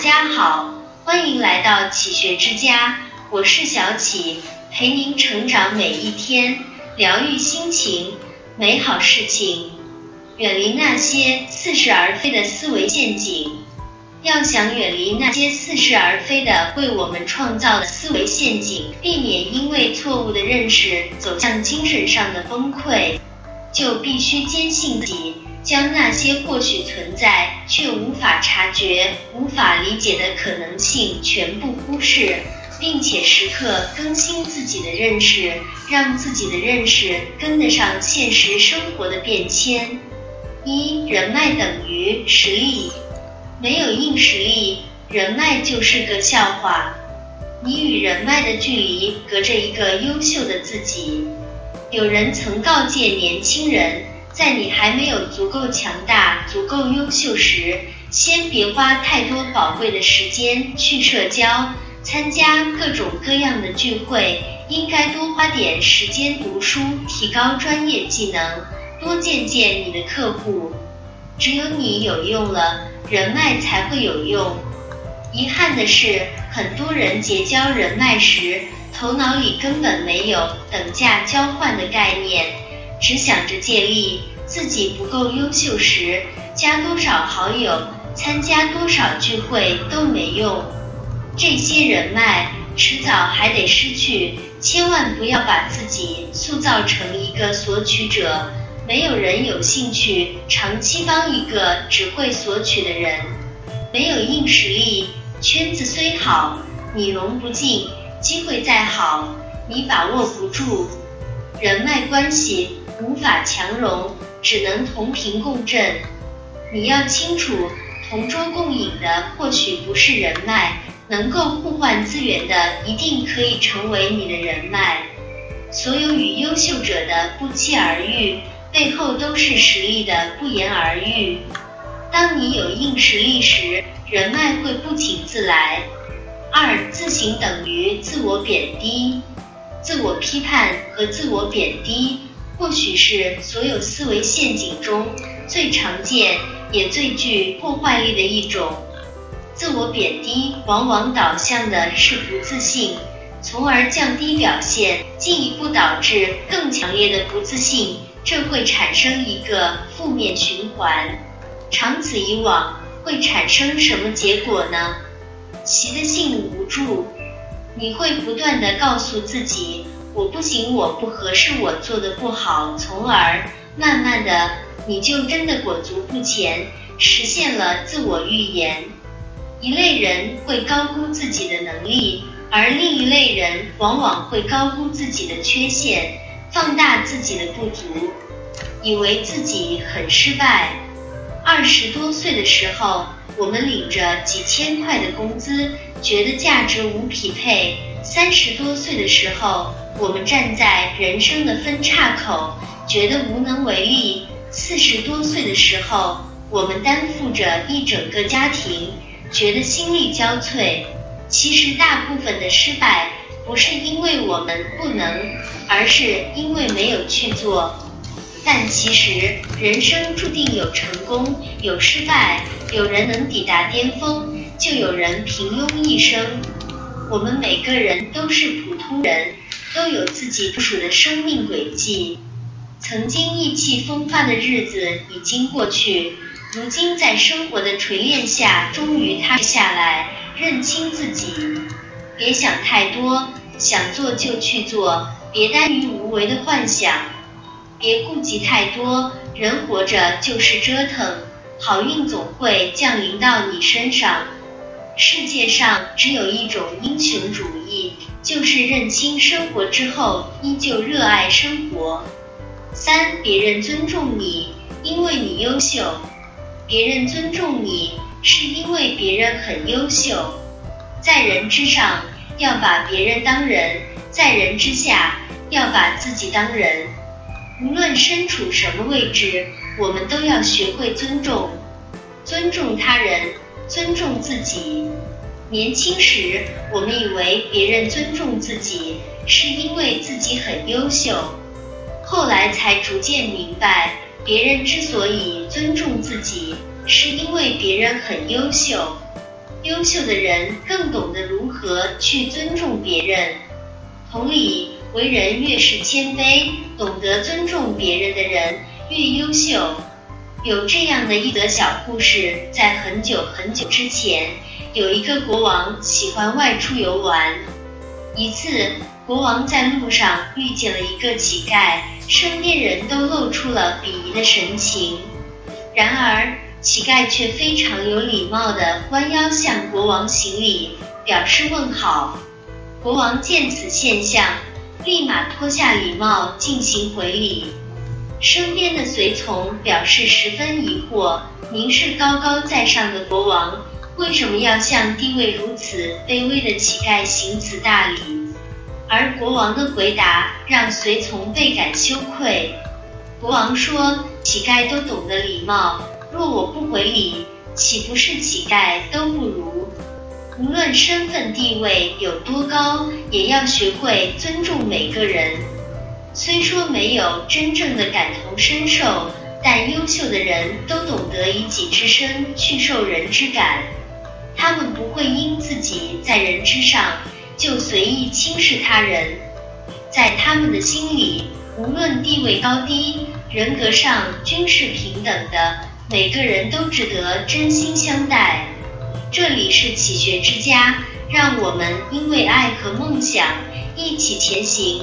家好，欢迎来到启学之家，我是小启，陪您成长每一天，疗愈心情，美好事情，远离那些似是而非的思维陷阱。要想远离那些似是而非的为我们创造的思维陷阱，避免因为错误的认识走向精神上的崩溃，就必须坚信自己。将那些或许存在却无法察觉、无法理解的可能性全部忽视，并且时刻更新自己的认识，让自己的认识跟得上现实生活的变迁。一人脉等于实力，没有硬实力，人脉就是个笑话。你与人脉的距离隔着一个优秀的自己。有人曾告诫年轻人。在你还没有足够强大、足够优秀时，先别花太多宝贵的时间去社交、参加各种各样的聚会，应该多花点时间读书，提高专业技能，多见见你的客户。只有你有用了，人脉才会有用。遗憾的是，很多人结交人脉时，头脑里根本没有等价交换的概念。只想着借力，自己不够优秀时，加多少好友、参加多少聚会都没用。这些人脉迟早还得失去，千万不要把自己塑造成一个索取者。没有人有兴趣长期帮一个只会索取的人。没有硬实力，圈子虽好，你融不进；机会再好，你把握不住。人脉关系。无法强融，只能同频共振。你要清楚，同桌共饮的或许不是人脉，能够互换资源的一定可以成为你的人脉。所有与优秀者的不期而遇，背后都是实力的不言而喻。当你有硬实力时，人脉会不请自来。二自省等于自我贬低，自我批判和自我贬低。或许是所有思维陷阱中最常见也最具破坏力的一种。自我贬低往往导向的是不自信，从而降低表现，进一步导致更强烈的不自信。这会产生一个负面循环，长此以往会产生什么结果呢？习得性无助，你会不断的告诉自己。我不行，我不合适，我做的不好，从而慢慢的，你就真的裹足不前，实现了自我预言。一类人会高估自己的能力，而另一类人往往会高估自己的缺陷，放大自己的不足，以为自己很失败。二十多岁的时候，我们领着几千块的工资，觉得价值无匹配；三十多岁的时候，我们站在人生的分岔口，觉得无能为力。四十多岁的时候，我们担负着一整个家庭，觉得心力交瘁。其实，大部分的失败不是因为我们不能，而是因为没有去做。但其实，人生注定有成功，有失败。有人能抵达巅峰，就有人平庸一生。我们每个人都是普通人。都有自己部署的生命轨迹。曾经意气风发的日子已经过去，如今在生活的锤炼下，终于踏实下来，认清自己。别想太多，想做就去做，别耽于无为的幻想。别顾及太多，人活着就是折腾，好运总会降临到你身上。世界上只有一种英雄主义。就是认清生活之后，依旧热爱生活。三，别人尊重你，因为你优秀；别人尊重你，是因为别人很优秀。在人之上，要把别人当人；在人之下，要把自己当人。无论身处什么位置，我们都要学会尊重，尊重他人，尊重自己。年轻时，我们以为别人尊重自己是因为自己很优秀，后来才逐渐明白，别人之所以尊重自己，是因为别人很优秀。优秀的人更懂得如何去尊重别人。同理，为人越是谦卑，懂得尊重别人的人越优秀。有这样的一则小故事，在很久很久之前，有一个国王喜欢外出游玩。一次，国王在路上遇见了一个乞丐，身边人都露出了鄙夷的神情。然而，乞丐却非常有礼貌地弯腰向国王行礼，表示问好。国王见此现象，立马脱下礼帽进行回礼。身边的随从表示十分疑惑：“您是高高在上的国王，为什么要向地位如此卑微的乞丐行此大礼？”而国王的回答让随从倍感羞愧。国王说：“乞丐都懂得礼貌，若我不回礼，岂不是乞丐都不如？无论身份地位有多高，也要学会尊重每个人。”虽说没有真正的感同身受，但优秀的人都懂得以己之身去受人之感。他们不会因自己在人之上就随意轻视他人，在他们的心里，无论地位高低，人格上均是平等的，每个人都值得真心相待。这里是启学之家，让我们因为爱和梦想一起前行。